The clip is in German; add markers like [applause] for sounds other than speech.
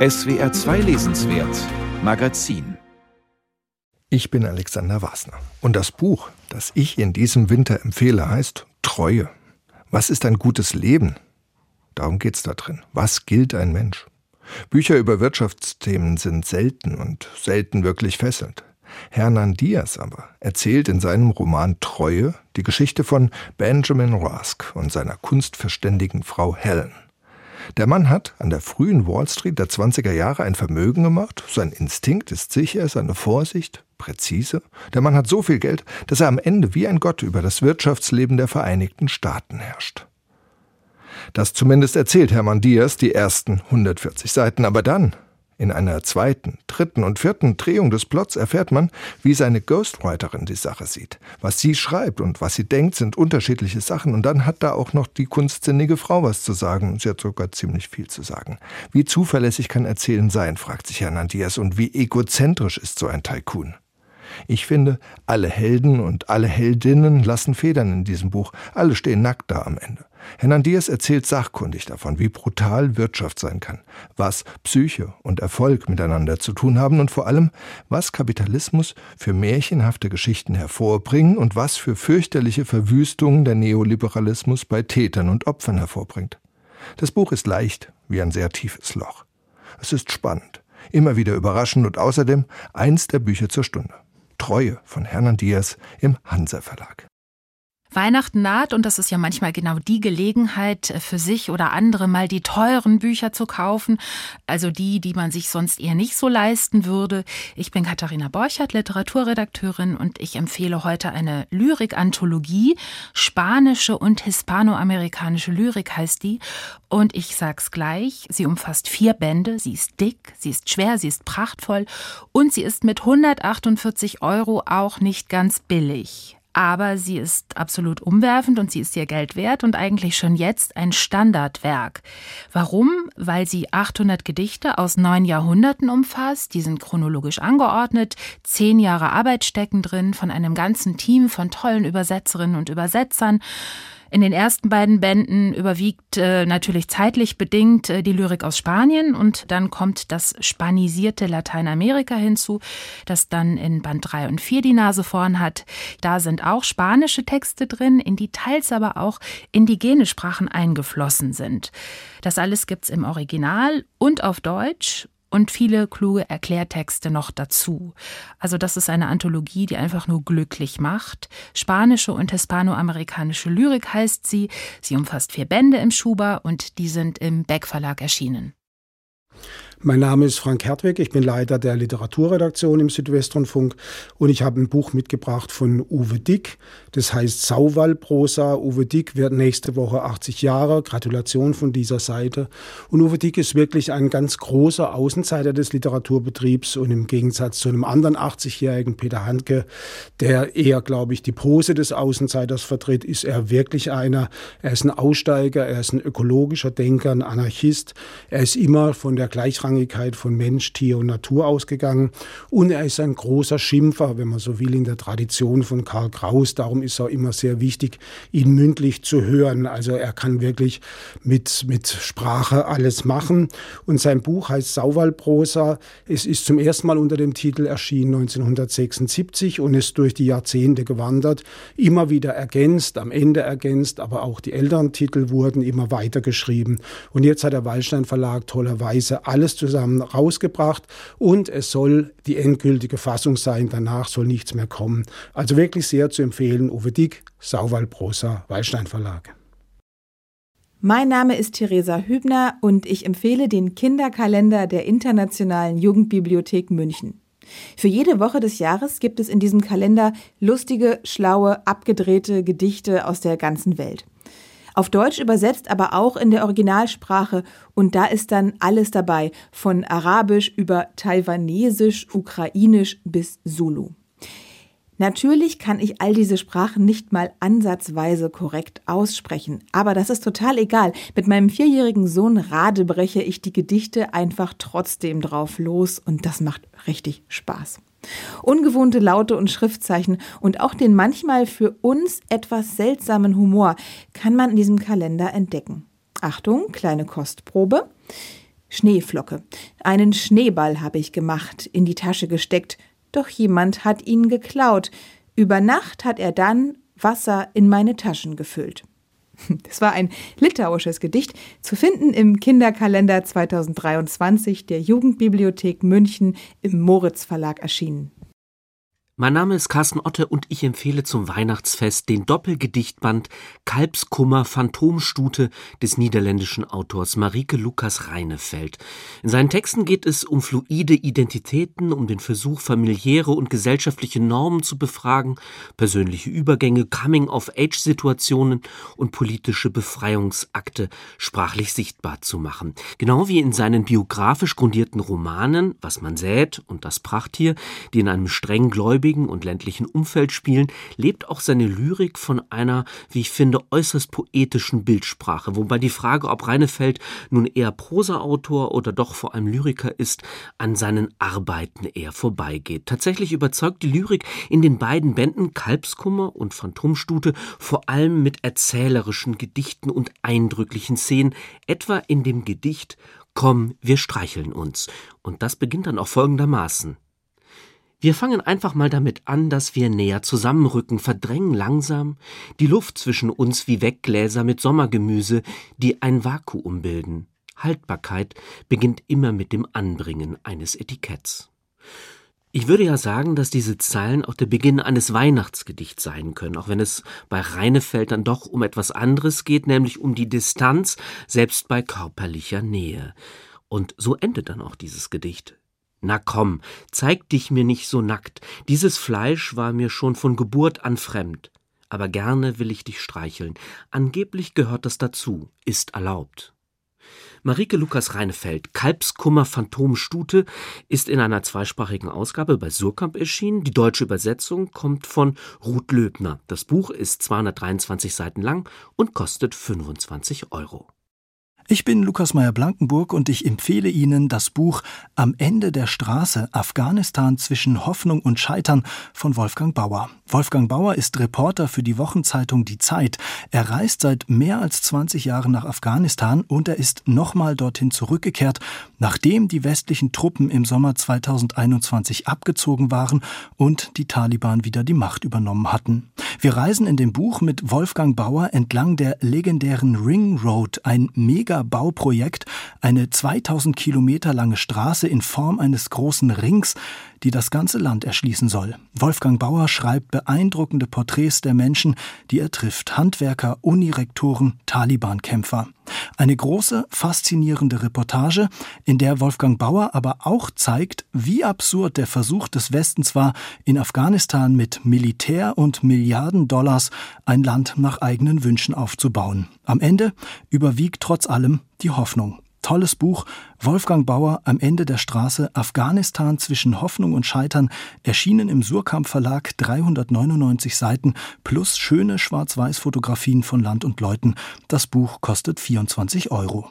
SWR 2 Lesenswert Magazin Ich bin Alexander Wasner und das Buch, das ich in diesem Winter empfehle, heißt Treue. Was ist ein gutes Leben? Darum geht's da drin. Was gilt ein Mensch? Bücher über Wirtschaftsthemen sind selten und selten wirklich fesselnd. Hernan Diaz aber erzählt in seinem Roman Treue die Geschichte von Benjamin Rask und seiner kunstverständigen Frau Helen. Der Mann hat an der frühen Wall Street der 20er Jahre ein Vermögen gemacht. Sein Instinkt ist sicher, seine Vorsicht präzise. Der Mann hat so viel Geld, dass er am Ende wie ein Gott über das Wirtschaftsleben der Vereinigten Staaten herrscht. Das zumindest erzählt Hermann Diaz die ersten 140 Seiten. Aber dann in einer zweiten, dritten und vierten Drehung des Plots erfährt man, wie seine Ghostwriterin die Sache sieht. Was sie schreibt und was sie denkt, sind unterschiedliche Sachen. Und dann hat da auch noch die kunstsinnige Frau was zu sagen. Sie hat sogar ziemlich viel zu sagen. Wie zuverlässig kann Erzählen sein, fragt sich Hernandez. Und wie egozentrisch ist so ein Tycoon? Ich finde, alle Helden und alle Heldinnen lassen Federn in diesem Buch. Alle stehen nackt da am Ende. Hernandez erzählt sachkundig davon, wie brutal Wirtschaft sein kann, was Psyche und Erfolg miteinander zu tun haben und vor allem, was Kapitalismus für märchenhafte Geschichten hervorbringen und was für fürchterliche Verwüstungen der Neoliberalismus bei Tätern und Opfern hervorbringt. Das Buch ist leicht wie ein sehr tiefes Loch. Es ist spannend, immer wieder überraschend und außerdem eins der Bücher zur Stunde. Treue von Hernan Diaz im Hansa Verlag. Weihnachten naht und das ist ja manchmal genau die Gelegenheit äh, für sich oder andere mal die teuren Bücher zu kaufen, also die, die man sich sonst eher nicht so leisten würde. Ich bin Katharina Borchert, Literaturredakteurin und ich empfehle heute eine Lyrik-Anthologie. Spanische und hispanoamerikanische Lyrik heißt die und ich sag's gleich, sie umfasst vier Bände, sie ist dick, sie ist schwer, sie ist prachtvoll und sie ist mit 148 Euro auch nicht ganz billig aber sie ist absolut umwerfend und sie ist ihr Geld wert und eigentlich schon jetzt ein Standardwerk. Warum? Weil sie 800 Gedichte aus neun Jahrhunderten umfasst, die sind chronologisch angeordnet, zehn Jahre Arbeit stecken drin von einem ganzen Team von tollen Übersetzerinnen und Übersetzern. In den ersten beiden Bänden überwiegt äh, natürlich zeitlich bedingt äh, die Lyrik aus Spanien und dann kommt das spanisierte Lateinamerika hinzu, das dann in Band 3 und 4 die Nase vorn hat. Da sind auch spanische Texte drin, in die teils aber auch indigene Sprachen eingeflossen sind. Das alles gibt's im Original und auf Deutsch und viele kluge Erklärtexte noch dazu. Also das ist eine Anthologie, die einfach nur glücklich macht. Spanische und hispanoamerikanische Lyrik heißt sie. Sie umfasst vier Bände im Schuber und die sind im Beck Verlag erschienen. Mein Name ist Frank Hertwig, ich bin Leiter der Literaturredaktion im Südwestrundfunk und ich habe ein Buch mitgebracht von Uwe Dick, das heißt Sauwallprosa. Uwe Dick wird nächste Woche 80 Jahre, Gratulation von dieser Seite. Und Uwe Dick ist wirklich ein ganz großer Außenseiter des Literaturbetriebs und im Gegensatz zu einem anderen 80-jährigen Peter Handke, der eher, glaube ich, die Pose des Außenseiters vertritt, ist er wirklich einer. Er ist ein Aussteiger, er ist ein ökologischer Denker, ein Anarchist. Er ist immer von der Gleichrangigkeit von Mensch, Tier und Natur ausgegangen. Und er ist ein großer Schimpfer, wenn man so will, in der Tradition von Karl Kraus. Darum ist er immer sehr wichtig, ihn mündlich zu hören. Also er kann wirklich mit, mit Sprache alles machen. Und sein Buch heißt Sauwallprosa. Es ist zum ersten Mal unter dem Titel erschienen 1976 und ist durch die Jahrzehnte gewandert, immer wieder ergänzt, am Ende ergänzt, aber auch die älteren Titel wurden immer weiter geschrieben. Und jetzt hat der Wallstein Verlag tollerweise alles zusammen rausgebracht und es soll die endgültige Fassung sein. Danach soll nichts mehr kommen. Also wirklich sehr zu empfehlen. Uwe Dick, Sauwaldprosa, Wallstein Verlag. Mein Name ist Theresa Hübner und ich empfehle den Kinderkalender der Internationalen Jugendbibliothek München. Für jede Woche des Jahres gibt es in diesem Kalender lustige, schlaue, abgedrehte Gedichte aus der ganzen Welt. Auf Deutsch übersetzt, aber auch in der Originalsprache. Und da ist dann alles dabei, von Arabisch über Taiwanesisch, Ukrainisch bis Zulu. Natürlich kann ich all diese Sprachen nicht mal ansatzweise korrekt aussprechen, aber das ist total egal. Mit meinem vierjährigen Sohn radebreche ich die Gedichte einfach trotzdem drauf los und das macht richtig Spaß. Ungewohnte Laute und Schriftzeichen und auch den manchmal für uns etwas seltsamen Humor kann man in diesem Kalender entdecken. Achtung, kleine Kostprobe. Schneeflocke. Einen Schneeball habe ich gemacht, in die Tasche gesteckt, doch jemand hat ihn geklaut. Über Nacht hat er dann Wasser in meine Taschen gefüllt. [laughs] Das war ein litauisches Gedicht, zu finden im Kinderkalender 2023 der Jugendbibliothek München im Moritz Verlag erschienen. Mein Name ist Carsten Otte und ich empfehle zum Weihnachtsfest den Doppelgedichtband Kalbskummer Phantomstute des niederländischen Autors Marike Lukas Reinefeld. In seinen Texten geht es um fluide Identitäten, um den Versuch, familiäre und gesellschaftliche Normen zu befragen, persönliche Übergänge, Coming-of-Age-Situationen und politische Befreiungsakte sprachlich sichtbar zu machen. Genau wie in seinen biografisch grundierten Romanen Was man sät und Das Prachttier, die in einem streng gläubigen ruhigen und ländlichen Umfeld spielen, lebt auch seine Lyrik von einer, wie ich finde, äußerst poetischen Bildsprache, wobei die Frage, ob Reinefeld nun eher Prosaautor oder doch vor allem Lyriker ist, an seinen Arbeiten eher vorbeigeht. Tatsächlich überzeugt die Lyrik in den beiden Bänden Kalbskummer und Phantomstute vor allem mit erzählerischen Gedichten und eindrücklichen Szenen, etwa in dem Gedicht Komm, wir streicheln uns. Und das beginnt dann auch folgendermaßen. Wir fangen einfach mal damit an, dass wir näher zusammenrücken, verdrängen langsam die Luft zwischen uns wie Weggläser mit Sommergemüse, die ein Vakuum bilden. Haltbarkeit beginnt immer mit dem Anbringen eines Etiketts. Ich würde ja sagen, dass diese Zeilen auch der Beginn eines Weihnachtsgedichts sein können, auch wenn es bei Reinefeld dann doch um etwas anderes geht, nämlich um die Distanz, selbst bei körperlicher Nähe. Und so endet dann auch dieses Gedicht. Na komm, zeig dich mir nicht so nackt. Dieses Fleisch war mir schon von Geburt an fremd. Aber gerne will ich dich streicheln. Angeblich gehört das dazu, ist erlaubt. Marike Lukas Reinefeld, Kalbskummer Phantomstute, ist in einer zweisprachigen Ausgabe bei Surkamp erschienen. Die deutsche Übersetzung kommt von Ruth Löbner. Das Buch ist 223 Seiten lang und kostet 25 Euro. Ich bin Lukas Meyer-Blankenburg und ich empfehle Ihnen das Buch Am Ende der Straße Afghanistan zwischen Hoffnung und Scheitern von Wolfgang Bauer. Wolfgang Bauer ist Reporter für die Wochenzeitung Die Zeit. Er reist seit mehr als 20 Jahren nach Afghanistan und er ist nochmal dorthin zurückgekehrt, nachdem die westlichen Truppen im Sommer 2021 abgezogen waren und die Taliban wieder die Macht übernommen hatten. Wir reisen in dem Buch mit Wolfgang Bauer entlang der legendären Ring Road, ein mega Bauprojekt, eine 2000 Kilometer lange Straße in Form eines großen Rings, die das ganze Land erschließen soll. Wolfgang Bauer schreibt beeindruckende Porträts der Menschen, die er trifft. Handwerker, Unirektoren, Taliban-Kämpfer. Eine große, faszinierende Reportage, in der Wolfgang Bauer aber auch zeigt, wie absurd der Versuch des Westens war, in Afghanistan mit Militär und Milliarden Dollars ein Land nach eigenen Wünschen aufzubauen. Am Ende überwiegt trotz allem die Hoffnung. Tolles Buch. Wolfgang Bauer am Ende der Straße Afghanistan zwischen Hoffnung und Scheitern erschienen im Surkamp Verlag 399 Seiten plus schöne Schwarz-Weiß Fotografien von Land und Leuten. Das Buch kostet 24 Euro.